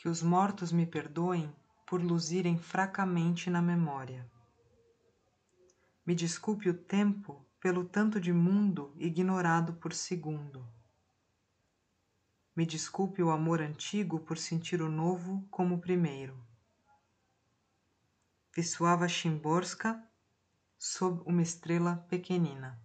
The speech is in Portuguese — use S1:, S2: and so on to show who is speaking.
S1: que os mortos me perdoem por luzirem fracamente na memória. Me desculpe o tempo pelo tanto de mundo ignorado por segundo. Me desculpe o amor antigo por sentir o novo como o primeiro. Wisława Szymborska, sob uma estrela pequenina.